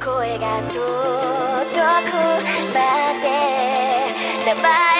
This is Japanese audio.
声が届くまで名前